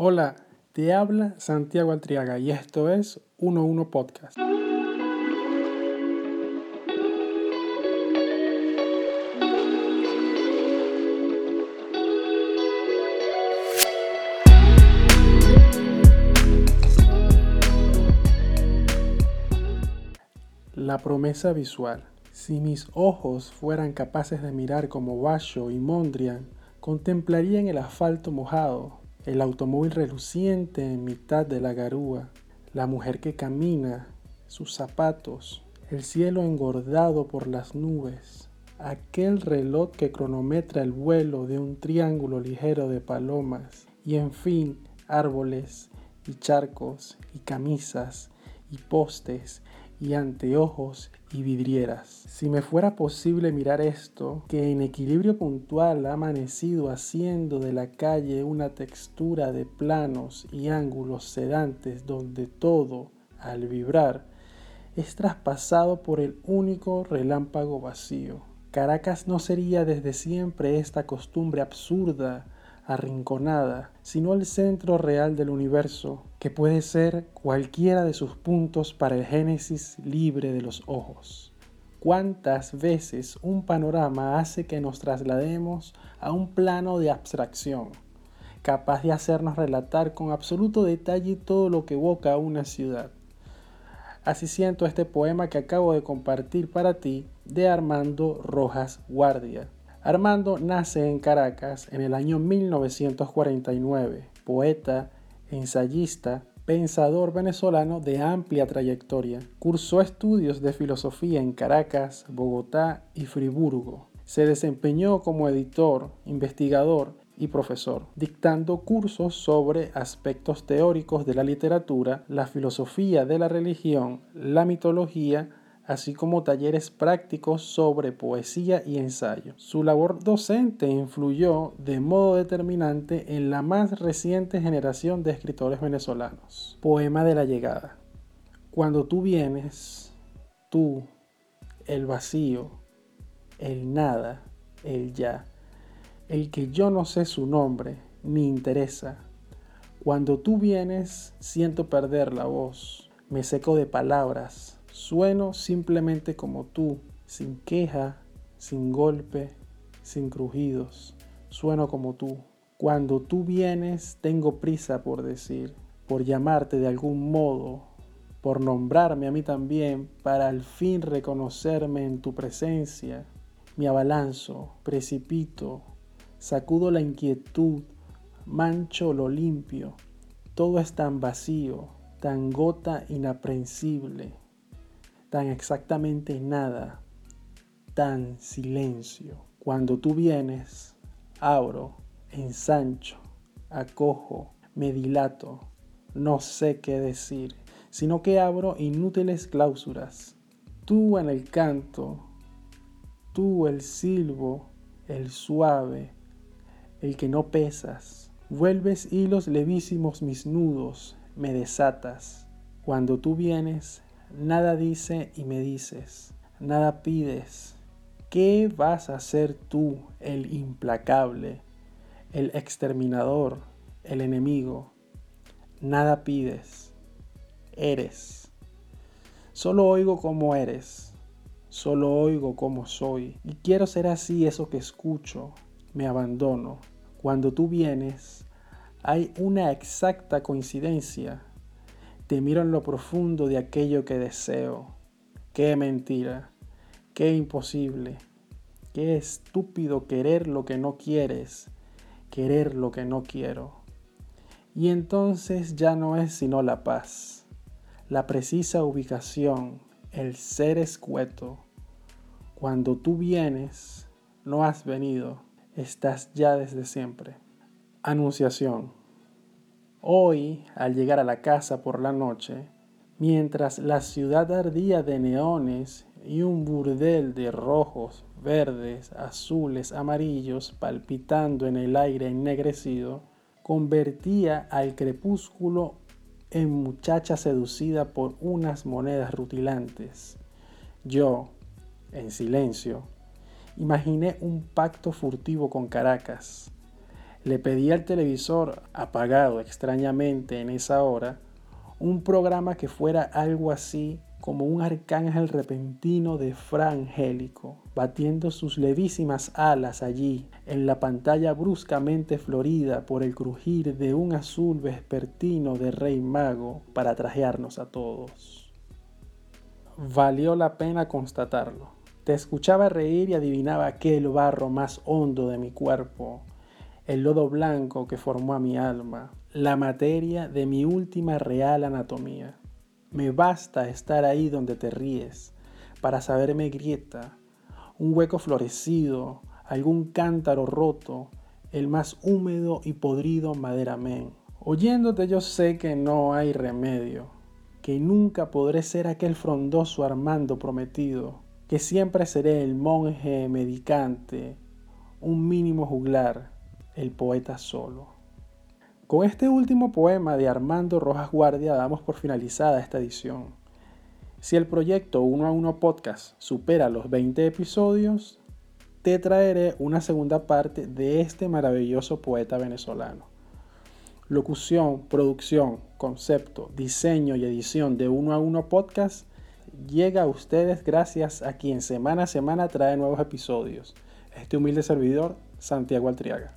Hola, te habla Santiago Altriaga y esto es 11 Podcast. La promesa visual. Si mis ojos fueran capaces de mirar como Basho y Mondrian, contemplarían el asfalto mojado, el automóvil reluciente en mitad de la garúa, la mujer que camina, sus zapatos, el cielo engordado por las nubes, aquel reloj que cronometra el vuelo de un triángulo ligero de palomas, y en fin, árboles y charcos y camisas y postes y anteojos y vidrieras. Si me fuera posible mirar esto, que en equilibrio puntual ha amanecido haciendo de la calle una textura de planos y ángulos sedantes donde todo, al vibrar, es traspasado por el único relámpago vacío. Caracas no sería desde siempre esta costumbre absurda arrinconada, sino el centro real del universo, que puede ser cualquiera de sus puntos para el génesis libre de los ojos. ¿Cuántas veces un panorama hace que nos traslademos a un plano de abstracción, capaz de hacernos relatar con absoluto detalle todo lo que evoca una ciudad? Así siento este poema que acabo de compartir para ti de Armando Rojas Guardia. Armando nace en Caracas en el año 1949, poeta, ensayista, pensador venezolano de amplia trayectoria. Cursó estudios de filosofía en Caracas, Bogotá y Friburgo. Se desempeñó como editor, investigador y profesor, dictando cursos sobre aspectos teóricos de la literatura, la filosofía de la religión, la mitología, así como talleres prácticos sobre poesía y ensayo. Su labor docente influyó de modo determinante en la más reciente generación de escritores venezolanos. Poema de la llegada. Cuando tú vienes, tú, el vacío, el nada, el ya, el que yo no sé su nombre, ni interesa. Cuando tú vienes, siento perder la voz, me seco de palabras, Sueno simplemente como tú, sin queja, sin golpe, sin crujidos. Sueno como tú. Cuando tú vienes, tengo prisa por decir, por llamarte de algún modo, por nombrarme a mí también, para al fin reconocerme en tu presencia. Me abalanzo, precipito, sacudo la inquietud, mancho lo limpio. Todo es tan vacío, tan gota inaprensible tan exactamente nada, tan silencio. Cuando tú vienes, abro, ensancho, acojo, me dilato, no sé qué decir, sino que abro inútiles cláusulas. Tú en el canto, tú el silbo, el suave, el que no pesas. Vuelves hilos levísimos mis nudos, me desatas. Cuando tú vienes, Nada dice y me dices, nada pides. ¿Qué vas a hacer tú, el implacable, el exterminador, el enemigo? Nada pides. Eres. Solo oigo como eres. Solo oigo como soy. Y quiero ser así eso que escucho. Me abandono. Cuando tú vienes, hay una exacta coincidencia te miro en lo profundo de aquello que deseo. Qué mentira, qué imposible, qué estúpido querer lo que no quieres, querer lo que no quiero. Y entonces ya no es sino la paz, la precisa ubicación, el ser escueto. Cuando tú vienes, no has venido, estás ya desde siempre. Anunciación. Hoy, al llegar a la casa por la noche, mientras la ciudad ardía de neones y un burdel de rojos, verdes, azules, amarillos palpitando en el aire ennegrecido, convertía al crepúsculo en muchacha seducida por unas monedas rutilantes. Yo, en silencio, imaginé un pacto furtivo con Caracas, Le pedí al televisor, apagado extrañamente en esa hora, un programa que fuera algo así como un arcángel repentino de frangélico, batiendo sus levísimas alas allí, en la pantalla bruscamente florida por el crujir de un azul vespertino de rey mago para trajearnos a todos. Valió la pena constatarlo. Te escuchaba reír y adivinaba aquel barro más hondo de mi cuerpo, el lodo blanco que formó a mi alma, la materia de mi última real anatomía. Me basta estar ahí donde te ríes para saberme grieta, un hueco florecido, algún cántaro roto, el más húmedo y podrido maderamen. Oyéndote yo sé que no hay remedio, que nunca podré ser aquel frondoso Armando prometido, que siempre seré el monje medicante, un mínimo juglar, el poeta solo. Con este último poema de Armando Rojas Guardia damos por finalizada esta edición. Si el proyecto 1 a 1 podcast supera los 20 episodios, te traeré una segunda parte de este maravilloso poeta venezolano. Locución, producción, concepto, diseño y edición de 1 a 1 podcast llega a ustedes gracias a quien semana a semana trae nuevos episodios. Este humilde servidor, Santiago Altriaga.